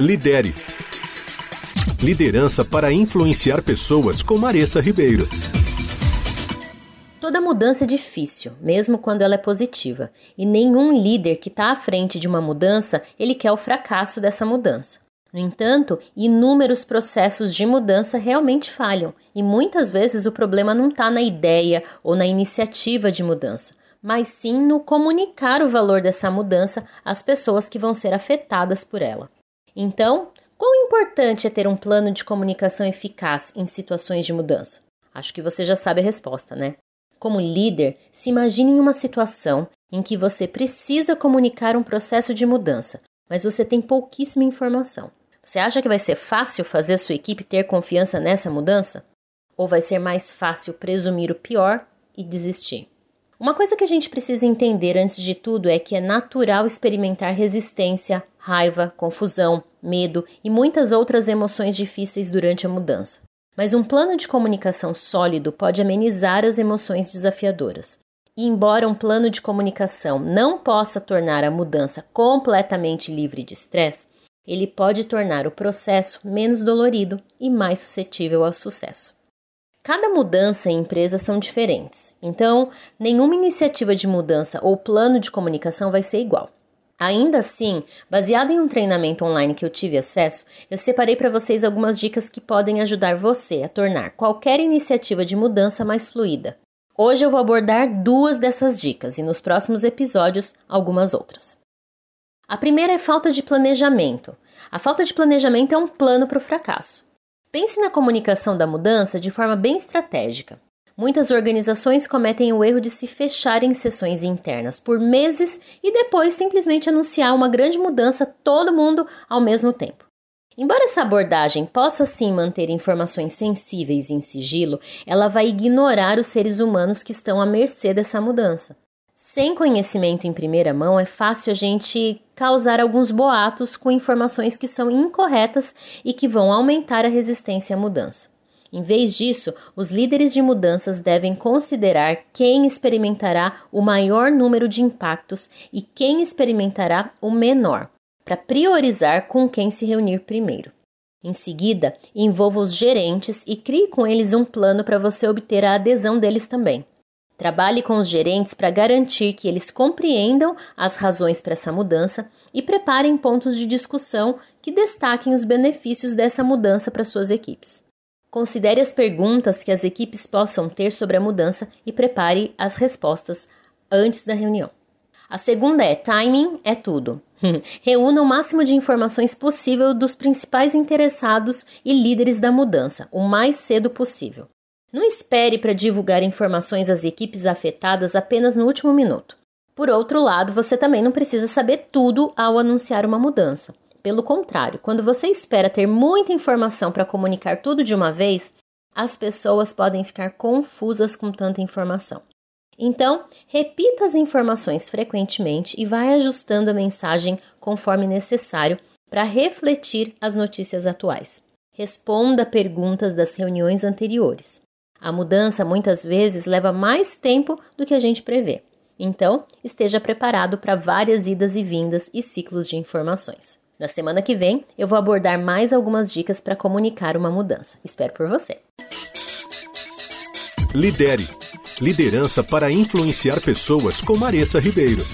Lidere. Liderança para influenciar pessoas com Maressa Ribeiro. Toda mudança é difícil, mesmo quando ela é positiva, e nenhum líder que está à frente de uma mudança, ele quer o fracasso dessa mudança. No entanto, inúmeros processos de mudança realmente falham, e muitas vezes o problema não está na ideia ou na iniciativa de mudança, mas sim no comunicar o valor dessa mudança às pessoas que vão ser afetadas por ela. Então, quão importante é ter um plano de comunicação eficaz em situações de mudança? Acho que você já sabe a resposta, né? Como líder, se imagine em uma situação em que você precisa comunicar um processo de mudança, mas você tem pouquíssima informação. Você acha que vai ser fácil fazer sua equipe ter confiança nessa mudança? Ou vai ser mais fácil presumir o pior e desistir? Uma coisa que a gente precisa entender antes de tudo é que é natural experimentar resistência, raiva, confusão, medo e muitas outras emoções difíceis durante a mudança. Mas um plano de comunicação sólido pode amenizar as emoções desafiadoras. E embora um plano de comunicação não possa tornar a mudança completamente livre de estresse, ele pode tornar o processo menos dolorido e mais suscetível ao sucesso. Cada mudança em empresas são diferentes, então nenhuma iniciativa de mudança ou plano de comunicação vai ser igual. Ainda assim, baseado em um treinamento online que eu tive acesso, eu separei para vocês algumas dicas que podem ajudar você a tornar qualquer iniciativa de mudança mais fluida. Hoje eu vou abordar duas dessas dicas e nos próximos episódios algumas outras. A primeira é falta de planejamento. A falta de planejamento é um plano para o fracasso. Pense na comunicação da mudança de forma bem estratégica. Muitas organizações cometem o erro de se fechar em sessões internas por meses e depois simplesmente anunciar uma grande mudança todo mundo ao mesmo tempo. Embora essa abordagem possa sim manter informações sensíveis em sigilo, ela vai ignorar os seres humanos que estão à mercê dessa mudança. Sem conhecimento em primeira mão, é fácil a gente causar alguns boatos com informações que são incorretas e que vão aumentar a resistência à mudança. Em vez disso, os líderes de mudanças devem considerar quem experimentará o maior número de impactos e quem experimentará o menor, para priorizar com quem se reunir primeiro. Em seguida, envolva os gerentes e crie com eles um plano para você obter a adesão deles também. Trabalhe com os gerentes para garantir que eles compreendam as razões para essa mudança e preparem pontos de discussão que destaquem os benefícios dessa mudança para suas equipes. Considere as perguntas que as equipes possam ter sobre a mudança e prepare as respostas antes da reunião. A segunda é timing é tudo. Reúna o máximo de informações possível dos principais interessados e líderes da mudança o mais cedo possível. Não espere para divulgar informações às equipes afetadas apenas no último minuto. Por outro lado, você também não precisa saber tudo ao anunciar uma mudança. Pelo contrário, quando você espera ter muita informação para comunicar tudo de uma vez, as pessoas podem ficar confusas com tanta informação. Então, repita as informações frequentemente e vai ajustando a mensagem conforme necessário para refletir as notícias atuais. Responda perguntas das reuniões anteriores. A mudança muitas vezes leva mais tempo do que a gente prevê. Então, esteja preparado para várias idas e vindas e ciclos de informações. Na semana que vem, eu vou abordar mais algumas dicas para comunicar uma mudança. Espero por você. Lidere. Liderança para influenciar pessoas com Maressa Ribeiro.